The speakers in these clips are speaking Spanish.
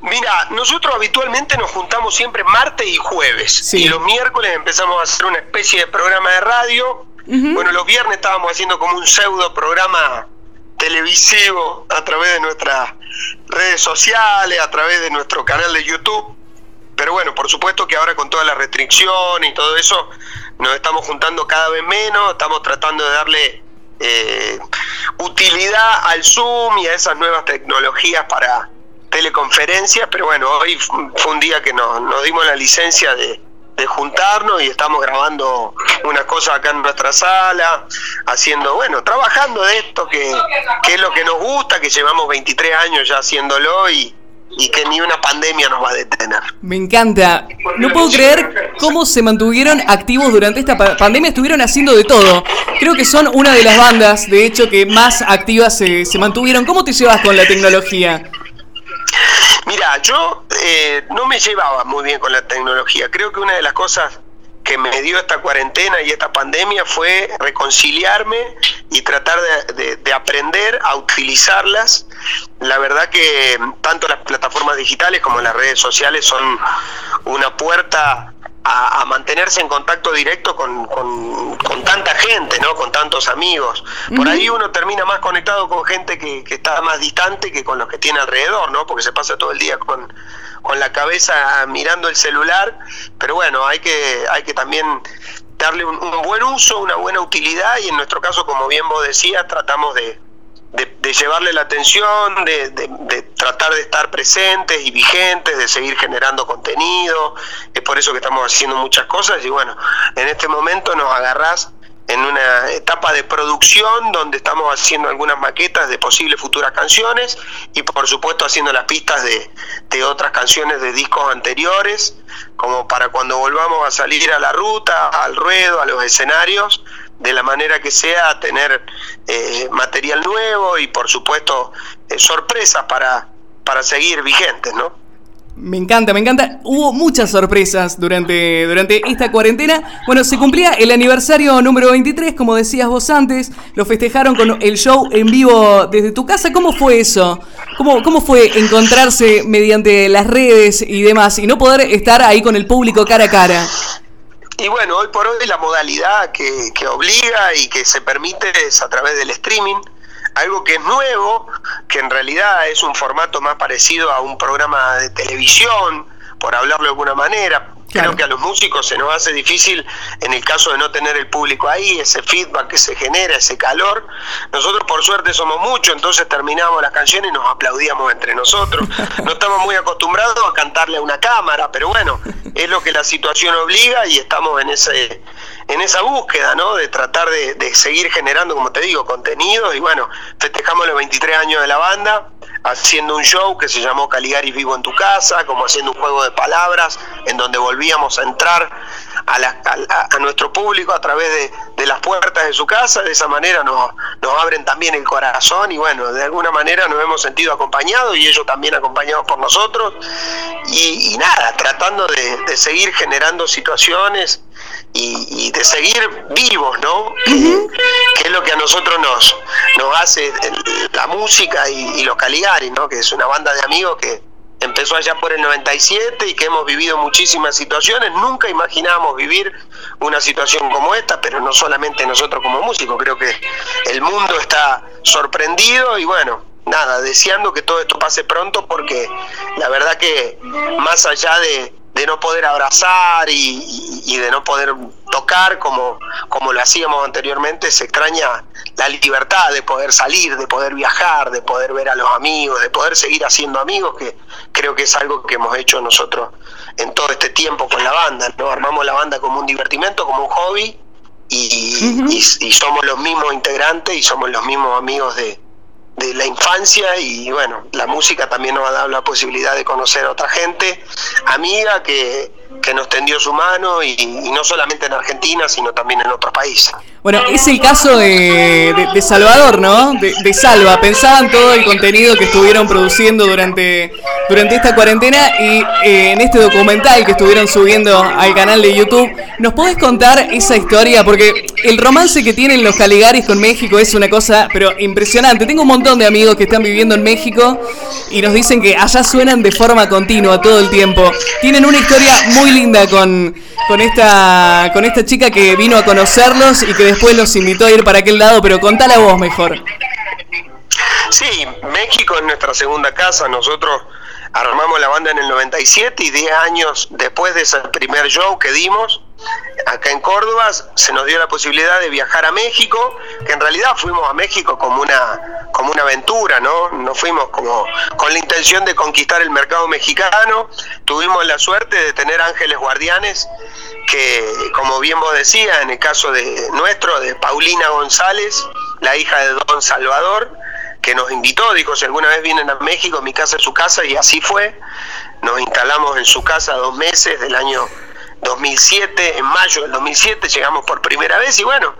Mira, nosotros habitualmente nos juntamos siempre martes y jueves. Y los miércoles empezamos a hacer una especie de programa de radio. Bueno, los viernes estábamos haciendo como un pseudo programa televisivo a través de nuestras redes sociales, a través de nuestro canal de YouTube. Pero bueno, por supuesto que ahora con toda la restricción y todo eso, nos estamos juntando cada vez menos, estamos tratando de darle eh, utilidad al Zoom y a esas nuevas tecnologías para teleconferencias, pero bueno, hoy fue un día que nos, nos dimos la licencia de, de juntarnos y estamos grabando una cosa acá en nuestra sala, haciendo, bueno, trabajando de esto que, que es lo que nos gusta, que llevamos 23 años ya haciéndolo y, y que ni una pandemia nos va a detener. Me encanta. No puedo creer cómo se mantuvieron activos durante esta pandemia. Estuvieron haciendo de todo. Creo que son una de las bandas, de hecho, que más activas se, se mantuvieron. ¿Cómo te llevas con la tecnología? Mira, yo eh, no me llevaba muy bien con la tecnología. Creo que una de las cosas que me dio esta cuarentena y esta pandemia fue reconciliarme y tratar de, aprender a utilizarlas. La verdad que tanto las plataformas digitales como las redes sociales son una puerta a, mantenerse en contacto directo con, tanta gente, ¿no? Con tantos amigos. Por ahí uno termina más conectado con gente que, está más distante que con los que tiene alrededor, ¿no? Porque se pasa todo el día con, la cabeza mirando el celular. Pero bueno, hay que, hay que también darle un buen uso, una buena utilidad y en nuestro caso, como bien vos decías, tratamos de, de, llevarle la atención, de, tratar de estar presentes y vigentes, de seguir generando contenido. Es por eso que estamos haciendo muchas cosas y bueno, en este momento nos agarrás en una etapa de producción donde estamos haciendo algunas maquetas de posibles futuras canciones y por supuesto haciendo las pistas de otras canciones de discos anteriores, como para cuando volvamos a salir a la ruta, al ruedo, a los escenarios, de la manera que sea, tener eh, material nuevo y por supuesto eh, sorpresas para, para seguir vigentes, ¿no? Me encanta, me encanta. Hubo muchas sorpresas durante, durante esta cuarentena. Bueno, se cumplía el aniversario número 23, como decías vos antes. Lo festejaron con el show en vivo desde tu casa. ¿Cómo fue eso? ¿Cómo, cómo fue encontrarse mediante las redes y demás y no poder estar ahí con el público cara a cara? Y bueno, hoy por hoy la modalidad que, que obliga y que se permite es a través del streaming, algo que es nuevo, que en realidad es un formato más parecido a un programa de televisión, por hablarlo de alguna manera, Creo que a los músicos se nos hace difícil en el caso de no tener el público ahí, ese feedback que se genera, ese calor. Nosotros por suerte somos muchos, entonces terminamos las canciones y nos aplaudíamos entre nosotros. No estamos muy acostumbrados a cantarle a una cámara, pero bueno, es lo que la situación obliga y estamos en ese en esa búsqueda, ¿no? De tratar de, de seguir generando, como te digo, contenidos y bueno, festejamos los 23 años de la banda haciendo un show que se llamó Caligari Vivo en tu casa, como haciendo un juego de palabras en donde volvíamos a entrar a, nuestro público a través de, las puertas de su casa, de esa manera nos, nos abren también el corazón y bueno, de alguna manera nos hemos sentido acompañados y ellos también acompañados por nosotros. Y, nada, tratando de, seguir generando situaciones y, de seguir vivos, ¿no? que, es lo que a nosotros nos, nos hace la música y, y los Caligari, ¿no? Que es una banda de amigos que empezó allá por el 97 y que hemos vivido muchísimas situaciones. Nunca imaginábamos vivir una situación como esta, pero no solamente nosotros como músicos, creo que el mundo está sorprendido y bueno, nada, deseando que todo esto pase pronto porque la verdad que más allá de, de no poder abrazar y, de no poder tocar como, como lo hacíamos anteriormente, se extraña la libertad de poder salir, de poder viajar, de poder ver a los amigos, de poder seguir haciendo amigos, que creo que es algo que hemos hecho nosotros en todo este tiempo con la banda, ¿no? Armamos la banda como un divertimento, como un hobby, y, y somos los mismos integrantes y somos los mismos amigos de, de la infancia y bueno, la música también nos ha dado la posibilidad de conocer a otra gente, amiga que, que nos tendió su mano y, no solamente en Argentina, sino también en otros países. Bueno, es el caso de, de, Salvador, ¿no? De, Salva. Pensaban todo el contenido que estuvieron produciendo durante, durante esta cuarentena y eh, en este documental que estuvieron subiendo al canal de YouTube, ¿nos podés contar esa historia? Porque el romance que tienen los Caligaris con México es una cosa, pero impresionante. Tengo un montón de amigos que están viviendo en México y nos dicen que allá suenan de forma continua todo el tiempo. Tienen una historia muy linda con, con, esta, con esta chica que vino a conocerlos y que después los invitó a ir para aquel lado, pero contala vos mejor. Sí, México es nuestra segunda casa. Nosotros armamos la banda en el 97 y 10 años después de ese primer show que dimos, acá en Córdoba se nos dio la posibilidad de viajar a México, que en realidad fuimos a México como una, como una aventura, ¿no? No fuimos como con la intención de conquistar el mercado mexicano, tuvimos la suerte de tener ángeles guardianes que, como bien vos decías, en el caso de nuestro, de Paulina González, la hija de Don Salvador, que nos invitó, dijo, si alguna vez vienen a México, mi casa es su casa, y así fue. Nos instalamos en su casa dos meses del año 2007, en mayo del 2007 llegamos por primera vez y bueno,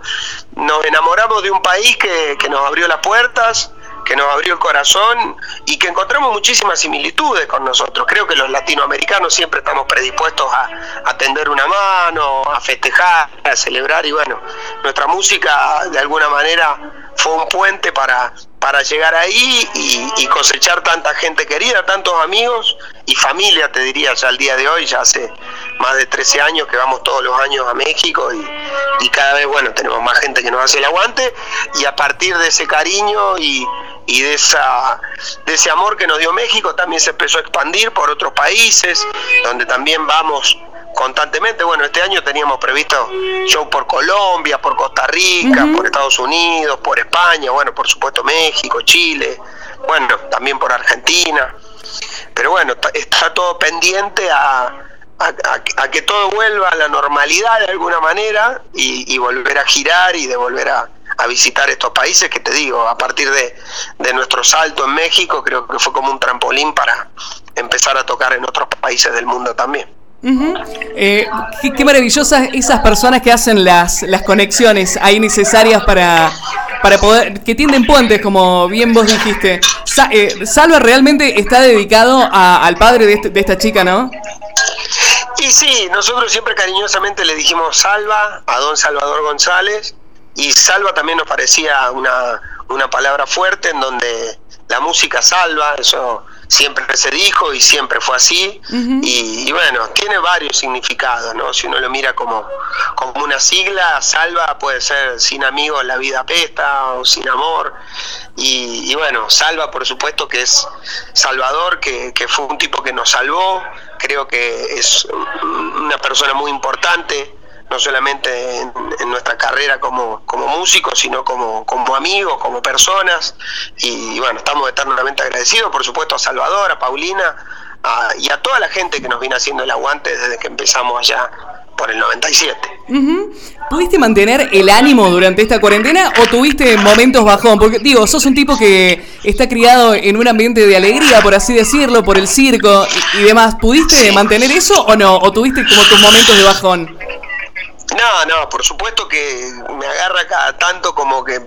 nos enamoramos de un país que, que nos abrió las puertas, que nos abrió el corazón y que encontramos muchísimas similitudes con nosotros. Creo que los latinoamericanos siempre estamos predispuestos a, a tender una mano, a festejar, a celebrar y bueno, nuestra música de alguna manera fue un puente para, para llegar ahí y, cosechar tanta gente querida, tantos amigos y familia, te diría, ya al día de hoy, ya hace más de 13 años que vamos todos los años a México y, y cada vez, bueno, tenemos más gente que nos hace el aguante y a partir de ese cariño y, y de, esa, de ese amor que nos dio México también se empezó a expandir por otros países, donde también vamos constantemente. Bueno, este año teníamos previsto show por Colombia, por Costa Rica, por Estados Unidos, por España, bueno, por supuesto México, Chile, bueno, también por Argentina. Pero bueno, está todo pendiente a, a, que todo vuelva a la normalidad de alguna manera y, volver a girar y de volver a, a visitar estos países que te digo, a partir de, nuestro salto en México, creo que fue como un trampolín para empezar a tocar en otros países del mundo también. Eh, qué, maravillosas esas personas que hacen las, las conexiones ahí necesarias para, para poder, que tienden puentes, como bien vos dijiste. Eh, Salva realmente está dedicado al padre este, de, esta chica, ¿no? Y sí, nosotros siempre cariñosamente le dijimos Salva a don Salvador González, y salva también nos parecía una, una palabra fuerte en donde la música salva, eso siempre se dijo y siempre fue así. y, bueno, tiene varios significados, ¿no? Si uno lo mira como, como una sigla, salva puede ser sin amigos la vida pesta o sin amor. Y, bueno, salva por supuesto que es Salvador, que, que fue un tipo que nos salvó, creo que es una persona muy importante no solamente en, nuestra carrera como, como músicos, sino como, como amigos, como personas. Y, bueno, estamos eternamente agradecidos, por supuesto, a Salvador, a Paulina y a toda la gente que nos viene haciendo el aguante desde que empezamos allá por el 97. ¿Pudiste mantener el ánimo durante esta cuarentena o tuviste momentos bajón? Porque digo, sos un tipo que está criado en un ambiente de alegría, por así decirlo, por el circo y, demás. ¿Pudiste mantener eso o no? ¿O tuviste como tus momentos de bajón? No, no, por supuesto que me agarra cada tanto como que,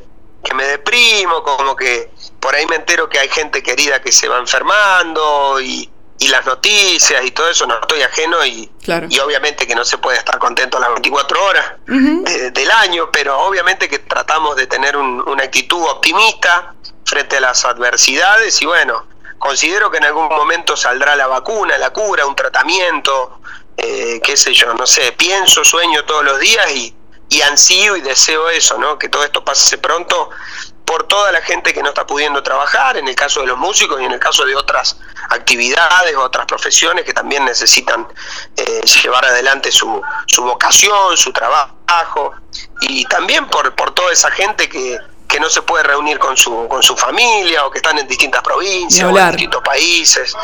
me deprimo, como que por ahí me entero que hay gente querida que se va enfermando y, y las noticias y todo eso, no estoy ajeno y, y obviamente que no se puede estar contento las 24 horas del año, pero obviamente que tratamos de tener una actitud optimista frente a las adversidades y bueno, considero que en algún momento saldrá la vacuna, la cura, un tratamiento, eh, qué sé yo, no sé, pienso, sueño todos los días y, y ansío y deseo eso, ¿no? Que todo esto pase pronto por toda la gente que no está pudiendo trabajar, en el caso de los músicos y en el caso de otras actividades, otras profesiones que también necesitan eh, llevar adelante su, su vocación, su trabajo, y también por, por toda esa gente que, que no se puede reunir con su, con su familia o que están en distintas provincias o en distintos países.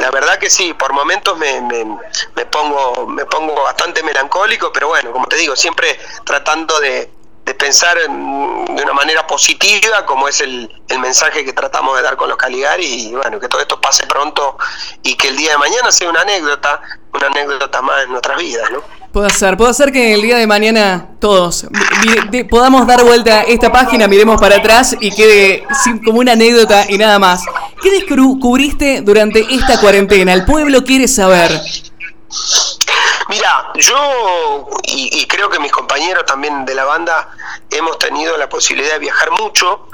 La verdad que sí, por momentos me, me, pongo, me pongo bastante melancólico, pero bueno, como te digo, siempre tratando de, de pensar de una manera positiva, como es el, el, mensaje que tratamos de dar con los Caligari, y bueno, que todo esto pase pronto y que el día de mañana sea una anécdota, una anécdota más en nuestras vidas, ¿no? Puedo hacer, puedo hacer que el día de mañana todos podamos dar vuelta a esta página, miremos para atrás y quede como una anécdota y nada más. ¿Qué descubriste durante esta cuarentena? El pueblo quiere saber. Mira, yo y, creo que mis compañeros también de la banda hemos tenido la posibilidad de viajar mucho,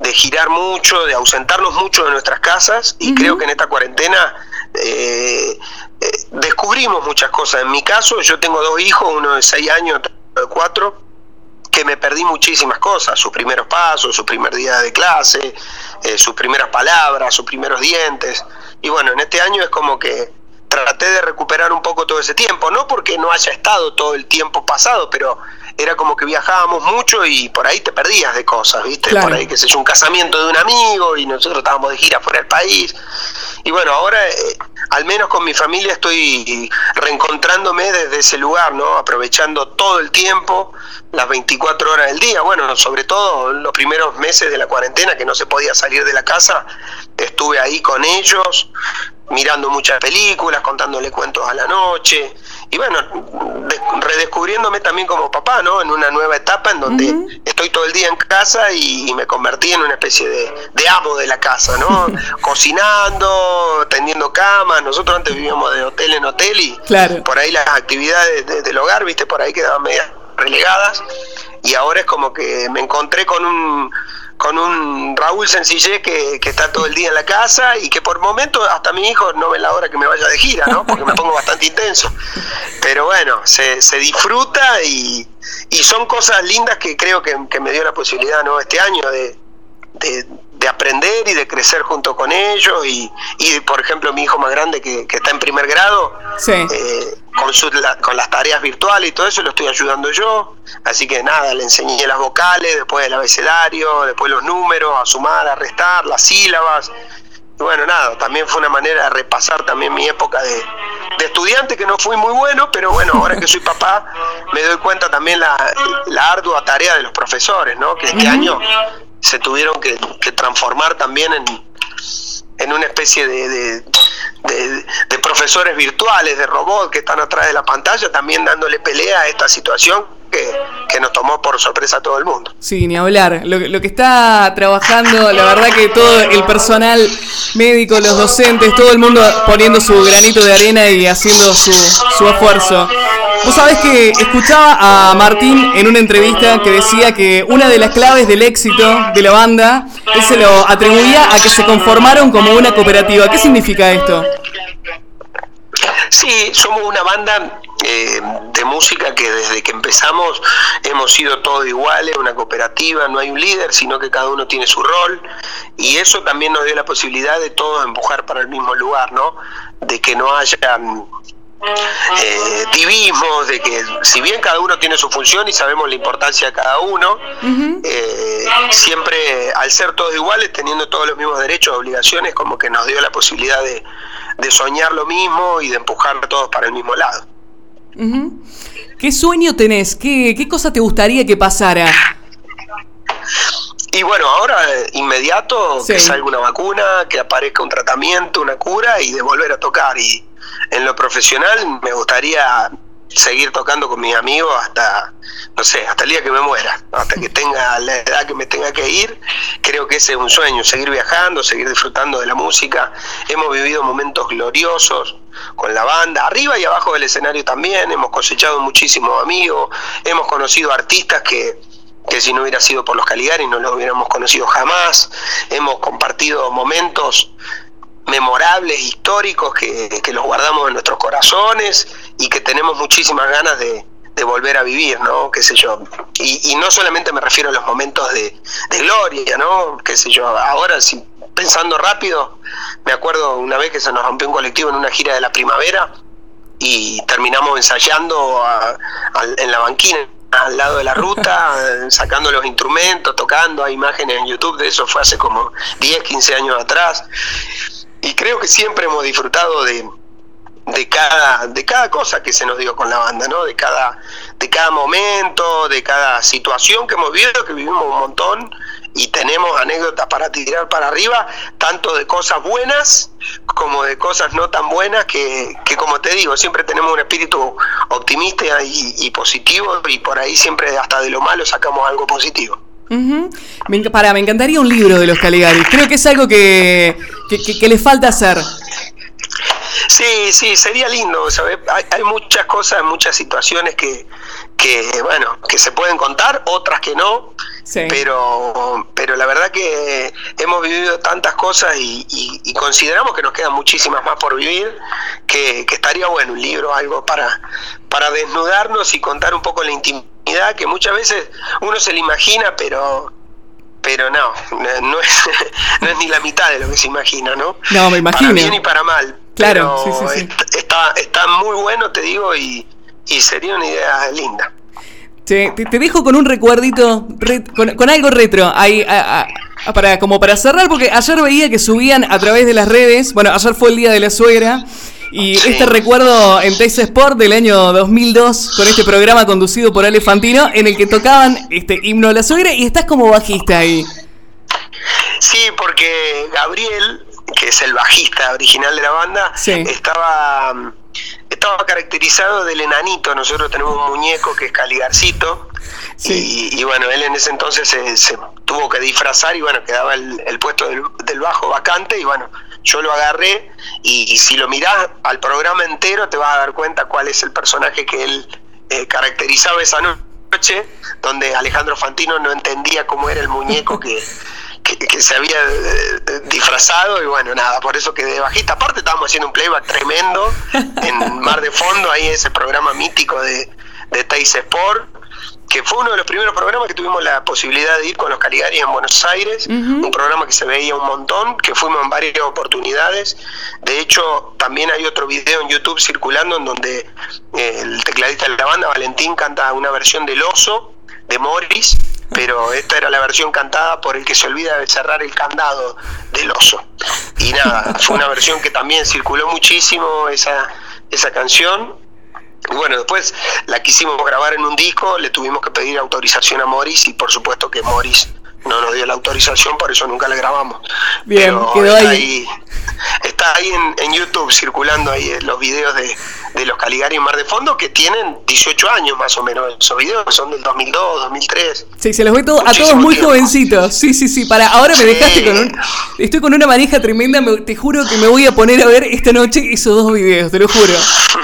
de girar mucho, de ausentarnos mucho de nuestras casas y creo que en esta cuarentena eh, eh, descubrimos muchas cosas. En mi caso, yo tengo dos hijos, uno de seis años, otro de cuatro, que me perdí muchísimas cosas, sus primeros pasos, su primer día de clase, eh, sus primeras palabras, sus primeros dientes. Y bueno, en este año es como que traté de recuperar un poco todo ese tiempo, no porque no haya estado todo el tiempo pasado, pero era como que viajábamos mucho y por ahí te perdías de cosas, ¿viste? Por ahí, que sé yo, un casamiento de un amigo y nosotros estábamos de gira fuera del país. Y bueno, ahora, eh, al menos con mi familia, estoy reencontrándome desde ese lugar, ¿no? Aprovechando todo el tiempo, las 24 horas del día. Bueno, sobre todo los primeros meses de la cuarentena, que no se podía salir de la casa, estuve ahí con ellos, mirando muchas películas, contándole cuentos a la noche y bueno, redescubriéndome también como papá, ¿no? En una nueva etapa en donde estoy todo el día en casa y, me convertí en una especie de, amo de la casa, ¿no? Cocinando, tendiendo camas, nosotros antes vivíamos de hotel en hotel y por ahí las actividades del hogar, viste, por ahí quedaban medias relegadas. Y ahora es como que me encontré con un con un Raúl Sencillez que, que, está todo el día en la casa y que por momentos hasta mi hijo no ve la hora que me vaya de gira, ¿no? Porque me pongo bastante intenso. Pero bueno, se, se disfruta y, y, son cosas lindas que creo que, que, me dio la posibilidad, ¿no? Este año de, de, aprender y de crecer junto con ellos. Y, y por ejemplo mi hijo más grande que, está en primer grado eh, con, con las tareas virtuales y todo eso lo estoy ayudando yo. Así que nada le enseñé las vocales después el abecedario después los números a sumar a restar las sílabas. Y bueno nada también fue una manera de repasar también mi época de, de estudiante que no fui muy bueno pero bueno ahora que soy papá me doy cuenta también la, la ardua tarea de los profesores no que este año se tuvieron que, transformar también en, en una especie de, de, profesores virtuales, de robots que están atrás de la pantalla, también dándole pelea a esta situación que, que, nos tomó por sorpresa a todo el mundo. Sí, ni hablar. Lo, lo, que está trabajando, la verdad que todo el personal médico, los docentes, todo el mundo poniendo su granito de arena y haciendo su, su esfuerzo. Vos sabés que escuchaba a Martín en una entrevista que decía que una de las claves del éxito de la banda, él se lo atribuía a que se conformaron como una cooperativa. ¿Qué significa esto? Sí, somos una banda eh, de música que desde que empezamos hemos sido todos iguales, una cooperativa, no hay un líder, sino que cada uno tiene su rol y eso también nos dio la posibilidad de todos empujar para el mismo lugar, ¿no? De que no haya eh, divismos, de que si bien cada uno tiene su función y sabemos la importancia de cada uno, eh, siempre al ser todos iguales, teniendo todos los mismos derechos, obligaciones, como que nos dio la posibilidad de, soñar lo mismo y de empujar a todos para el mismo lado. ¿Qué sueño tenés? ¿Qué, ¿Qué cosa te gustaría que pasara? Y bueno, ahora inmediato que salga una vacuna, que aparezca un tratamiento, una cura y de volver a tocar. Y en lo profesional me gustaría seguir tocando con mis amigos hasta, no sé, hasta el día que me muera, hasta que tenga la edad que me tenga que ir. Creo que ese es un sueño, seguir viajando, seguir disfrutando de la música. Hemos vivido momentos gloriosos con la banda, arriba y abajo del escenario también, hemos cosechado muchísimos amigos, hemos conocido artistas que, que si no hubiera sido por los Caligari no los hubiéramos conocido jamás, hemos compartido momentos memorables, históricos, que, los guardamos en nuestros corazones y que tenemos muchísimas ganas de, volver a vivir, ¿no? Qué sé yo. Y, no solamente me refiero a los momentos de, gloria, ¿no? Qué sé yo. Ahora, si, pensando rápido, me acuerdo una vez que se nos rompió un colectivo en una gira de la primavera y terminamos ensayando en la banquina al lado de la ruta, sacando los instrumentos, tocando, hay imágenes en YouTube de eso, fue hace como 10, 15 años atrás y creo que siempre hemos disfrutado de, de cada de cada cosa que se nos dio con la banda no de cada de cada momento de cada situación que hemos vivido que vivimos un montón y tenemos anécdotas para tirar para arriba, tanto de cosas buenas como de cosas no tan buenas, que, que como te digo, siempre tenemos un espíritu optimista y, positivo y por ahí siempre hasta de lo malo sacamos algo positivo. para, me encantaría un libro de los Caligaris. Creo que es algo que, que, falta hacer. Sí, sí, sería lindo, ¿sabes? Hay, hay, muchas cosas, muchas situaciones que, que, bueno, que se pueden contar, otras que no, pero, pero la verdad que hemos vivido tantas cosas y, consideramos que nos quedan muchísimas más por vivir, que, estaría bueno un libro, algo para, para desnudarnos y contar un poco la intimidad que muchas veces uno se le imagina, pero pero no, no es, no es ni la mitad de lo que se imagina, ¿no? No, me imagino. Para bien y para mal. Claro, sí, sí, sí. Está, está muy bueno, te digo, y, y sería una idea linda. te, te, dejo con un recuerdito, con, algo retro, ahí, para, como para cerrar, porque ayer veía que subían a través de las redes, bueno, ayer fue el Día de la Suegra, y este recuerdo en Teis Sport del año 2002, con este programa conducido por Ale Fantino, en el que tocaban este himno a la suegra, y estás como bajista ahí. Sí, porque Gabriel, que es el bajista original de la banda, estaba estaba caracterizado del enanito. Nosotros tenemos un muñeco que es Caligarcito. Y, bueno, él en ese entonces se, tuvo que disfrazar y bueno, quedaba el, puesto del, bajo vacante y bueno, yo lo agarré y, si lo mirás al programa entero te vas a dar cuenta cuál es el personaje que él eh, caracterizaba esa noche, donde Alejandro Fantino no entendía cómo era el muñeco que, que, se había eh, disfrazado y bueno, nada, por eso quedé bajista. Aparte estábamos haciendo un playback tremendo en Mar de Fondo, ahí ese programa mítico de, de Teis Sport, que fue uno de los primeros programas que tuvimos la posibilidad de ir con los Caligari en Buenos Aires, un programa que se veía un montón, que fuimos en varias oportunidades. De hecho, también hay otro video en YouTube circulando en donde eh, el tecladista de la banda, Valentín, canta una versión del oso de Morris pero esta era la versión cantada por el que se olvida de cerrar el candado del oso. Y nada, fue una versión que también circuló muchísimo esa, esa canción. Y bueno, después la quisimos grabar en un disco, le tuvimos que pedir autorización a Morris y por supuesto que Morris no nos dio la autorización, por eso nunca la grabamos. Bien, quedó ahí está ahí en, YouTube circulando ahí eh, los videos de, los Caligari en Mar de Fondo que tienen 18 años más o menos. Esos videos son del 2002, 2003. Sí, se los ve todo, a todos muy jovencitos. Sí, sí, sí. Para, ahora me dejaste con un. Estoy con una manija tremenda. te juro que me voy a poner a ver esta noche esos dos videos, te lo juro.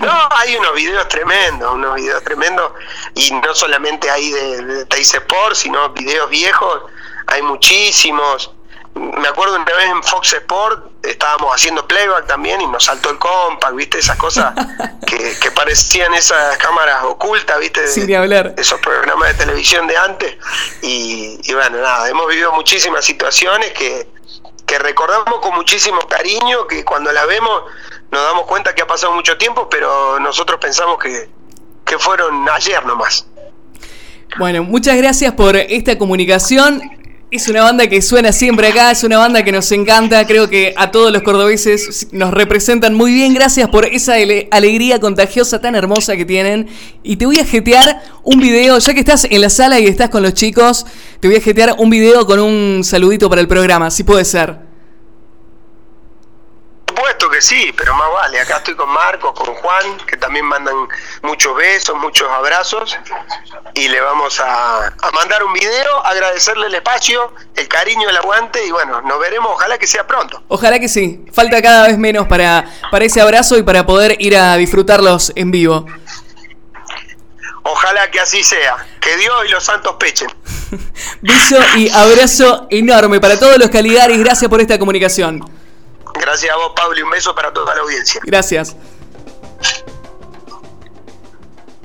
no, hay unos videos tremendos, unos videos tremendos. Y no solamente hay de, de Sport, sino videos viejos. Hay muchísimos me acuerdo una vez en Fox Sport estábamos haciendo playback también y nos saltó el compact, ¿viste? Esas cosas que, parecían esas cámaras ocultas, ¿viste? Sin hablar. Esos programas de televisión de antes. Y, bueno, nada, hemos vivido muchísimas situaciones que, que recordamos con muchísimo cariño, que cuando la vemos nos damos cuenta que ha pasado mucho tiempo, pero nosotros pensamos que, que fueron ayer nomás. Bueno, muchas gracias por esta comunicación. Es una banda que suena siempre acá, es una banda que nos encanta, creo que a todos los cordobeses nos representan muy bien, gracias por esa alegría contagiosa tan hermosa que tienen. Y te voy a jetear un video, ya que estás en la sala y estás con los chicos, te voy a jetear un video con un saludito para el programa, si puede ser supuesto que sí, pero más vale. Acá estoy con Marcos, con Juan, que también mandan muchos besos, muchos abrazos. Y le vamos a, mandar un video, agradecerle el espacio, el cariño, el aguante. Y bueno, nos veremos, ojalá que sea pronto. Ojalá que sí. Falta cada vez menos para, para ese abrazo y para poder ir a disfrutarlos en vivo. Ojalá que así sea. Que Dios y los santos pechen. Beso y abrazo enorme para todos los Caligaris. Gracias por esta comunicación. Gracias a vos, Pablo, y un beso para toda la audiencia. Gracias.